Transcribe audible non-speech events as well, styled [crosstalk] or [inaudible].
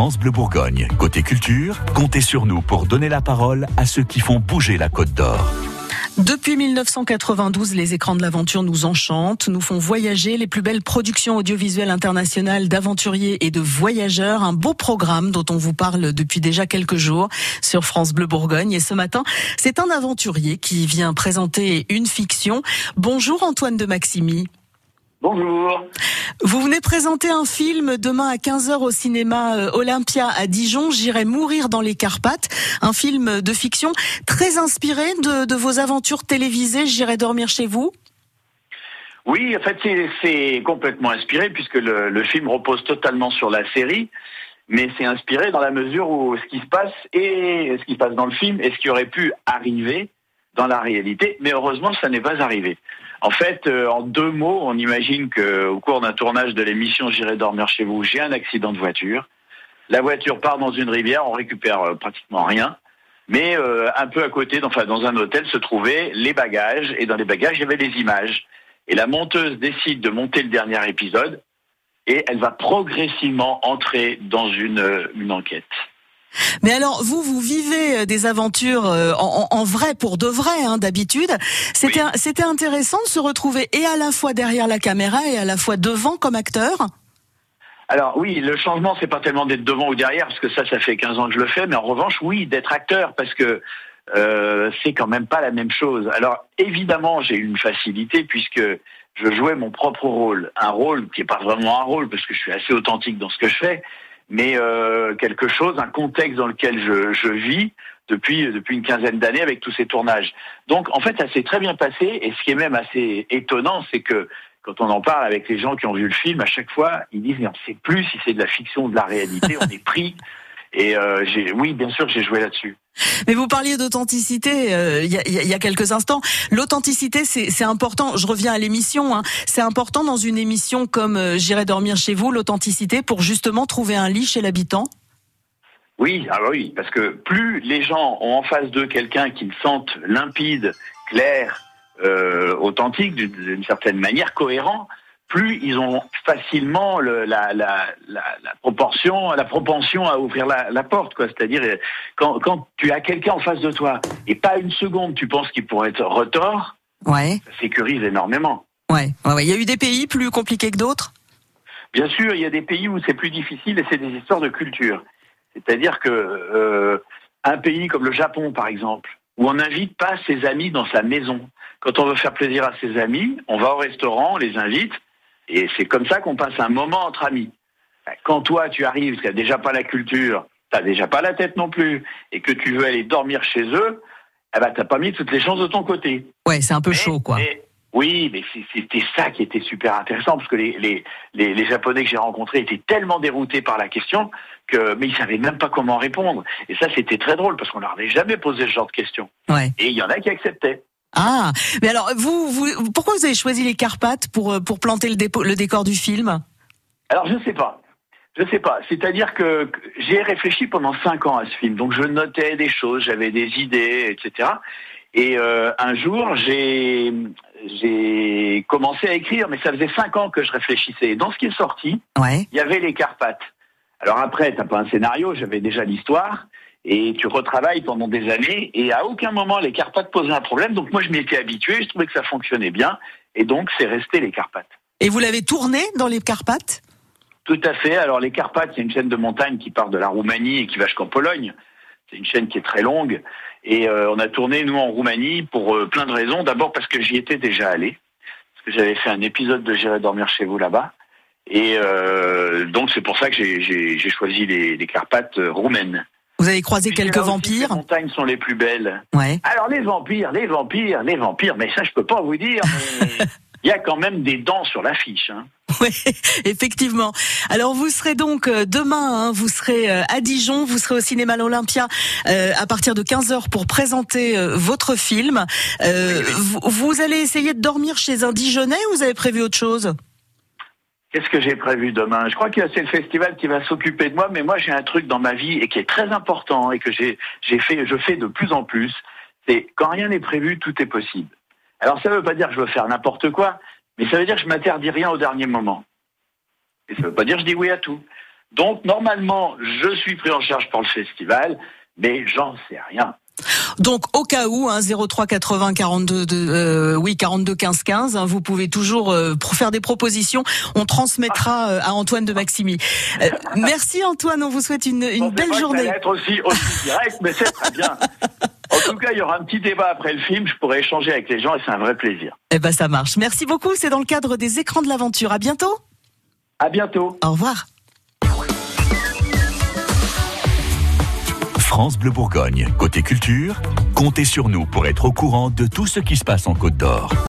France Bleu Bourgogne. Côté culture, comptez sur nous pour donner la parole à ceux qui font bouger la Côte d'Or. Depuis 1992, les écrans de l'aventure nous enchantent, nous font voyager les plus belles productions audiovisuelles internationales d'aventuriers et de voyageurs. Un beau programme dont on vous parle depuis déjà quelques jours sur France Bleu Bourgogne. Et ce matin, c'est un aventurier qui vient présenter une fiction. Bonjour Antoine de Maximi. Bonjour. Vous venez présenter un film demain à 15h au cinéma euh, Olympia à Dijon, J'irai mourir dans les Carpates, un film de fiction très inspiré de, vos aventures télévisées, J'irai dormir chez vous. Oui, en fait c'est complètement inspiré puisque le, le, film repose totalement sur la série, mais c'est inspiré dans la mesure où ce qui se passe et ce qui se passe dans le film et ce qui aurait pu arriver dans la réalité, mais heureusement ça n'est pas arrivé. En fait, euh, en deux mots, on imagine qu'au cours d'un tournage de l'émission J'irai dormir chez vous, j'ai un accident de voiture. La voiture part dans une rivière, on récupère euh, pratiquement rien. Mais euh, un peu à côté, enfin dans un hôtel, se trouvaient les bagages. Et dans les bagages, il y avait des images. Et la monteuse décide de monter le dernier épisode. Et elle va progressivement entrer dans une, une enquête. Mais alors, vous, vous vivez euh, des aventures euh, en, vrai pour de vrai, hein, d'habitude. C'était c'était intéressant de se retrouver et à la fois derrière la caméra et à la fois devant comme acteur. Alors oui, le changement, c'est pas tellement d'être devant ou derrière, parce que ça, ça fait 15 ans que je le fais, mais en revanche, oui, d'être acteur, parce que euh, c'est quand même pas la même chose. Alors évidemment, j'ai eu une facilité puisque je jouais mon propre rôle, un rôle qui est pas vraiment un rôle, parce que je suis assez authentique dans ce que je fais, mais euh, quelque chose, un contexte dans lequel je, je vis depuis depuis une quinzaine d'années avec tous ces tournages. Donc en fait, ça s'est très bien passé. Et ce qui est même assez étonnant, c'est que quand on en parle avec les gens qui ont vu le film, à chaque fois, ils disent mais on sait plus si c'est de la fiction ou de la réalité. on est pris. [laughs] Et euh, oui, bien sûr, j'ai joué là-dessus. Mais vous parliez d'authenticité euh, il y, a, quelques instants. L'authenticité, c'est important. Je reviens à l'émission. Hein. C'est important dans une émission comme euh, J'irai dormir chez vous, l'authenticité, pour justement trouver un lit chez l'habitant. Oui, ah oui, parce que plus les gens ont en face d'eux quelqu'un qu'ils sentent limpide, clair, euh, authentique, d'une certaine manière, cohérent, plus ils ont facilement le, la, la, la, la, proportion, la propension à ouvrir la, porte, quoi. C'est-à-dire quand, quand tu as quelqu'un en face de toi et pas une seconde, tu penses qu'il pourrait être retort, ouais. ça sécurise énormément. Ouais. ouais, Il y a eu des pays plus compliqués que d'autres? Bien sûr, il y a des pays où c'est plus difficile et c'est des histoires de culture. C'est-à-dire que euh, un pays comme le Japon, par exemple, où on n'invite pas ses amis dans sa maison. Quand on veut faire plaisir à ses amis, on va au restaurant, on les invite, et c'est comme ça qu'on passe un moment entre amis. Quand toi, tu arrives, tu n'as déjà pas la culture, tu n'as déjà pas la tête non plus, et que tu veux aller dormir chez eux, eh ben, tu n'as pas mis toutes les chances de ton côté. Ouais, c'est un peu chaud, quoi. oui, mais c'était ça qui était super intéressant, parce que les, les, les, Japonais que j'ai rencontrés étaient tellement déroutés par la question, que, mais ils savaient même pas comment répondre. Et ça, c'était très drôle, parce qu'on leur avait jamais posé ce genre de questions. Ouais. Et il y en a qui acceptaient. Ah, mais alors vous, vous, pourquoi vous avez choisi les Carpates pour euh, pour planter le, le décor du film? Alors je sais pas. Je sais pas. C'est-à-dire que j'ai réfléchi pendant cinq ans à ce film. Donc je notais des choses, j'avais des idées, etc. Et euh, un jour, j'ai j'ai commencé à écrire, mais ça faisait cinq ans que je réfléchissais. dans ce qui est sorti, ouais. il y avait les Carpates. Alors après, t'as pas un scénario, j'avais déjà l'histoire et tu retravailles pendant des années et à aucun moment les Carpates posaient un problème. Donc moi je m'y étais habitué, je trouvais que ça fonctionnait bien et donc c'est resté les Carpates. Et vous l'avez tourné dans les Carpates? Tout à fait. Alors les Carpates, c'est une chaîne de montagne qui part de la Roumanie et qui va jusqu'en Pologne. C'est une chaîne qui est très longue et euh, on a tourné nous en Roumanie pour euh, plein de raisons. D'abord parce que j'y étais déjà allé, parce que j'avais fait un épisode de J'irai dormir chez vous là-bas. Et euh, donc c'est pour ça que j'ai choisi les, les Carpates roumaines. Vous avez croisé quelques vampires Les montagnes sont les plus belles. Ouais. Alors les vampires, les vampires, les vampires, mais ça je peux pas vous dire. [laughs] Il y a quand même des dents sur l'affiche. Hein. Oui, [laughs] effectivement. Alors vous serez donc euh, demain, hein, vous serez euh, à Dijon, vous serez au cinéma l'Olympia euh, à partir de 15h pour présenter votre film. Vous, vous, allez essayer de dormir chez un Dijonais ou vous avez prévu autre chose? Qu'est-ce que j'ai prévu demain? Je crois que c'est le festival qui va s'occuper de moi, mais moi j'ai un truc dans ma vie et qui est très important et que j'ai fait, je fais de plus en plus. C'est quand rien n'est prévu, tout est possible. Alors ça ne veut pas dire que je veux faire n'importe quoi, mais ça veut dire que je m'interdis rien au dernier moment. Et ça ne veut pas dire que je dis oui à tout. Donc normalement, je suis pris en charge par le festival, mais j'en sais rien. Donc au cas où, hein, 03 80 42 euh, oui 42 15 15, hein, vous pouvez toujours euh, faire des propositions. On transmettra euh, à Antoine de Maximi. Euh, merci Antoine, on vous souhaite une, une belle journée. Être aussi, aussi direct, mais c'est très bien. En tout cas, il y aura un petit débat après le film. Je pourrai échanger avec les gens et c'est un vrai plaisir. Eh ben ça marche. Merci beaucoup. C'est dans le cadre des écrans de l'aventure. À bientôt. À bientôt. Au revoir. France Bleu Bourgogne. Côté culture, comptez sur nous pour être au courant de tout ce qui se passe en Côte d'Or.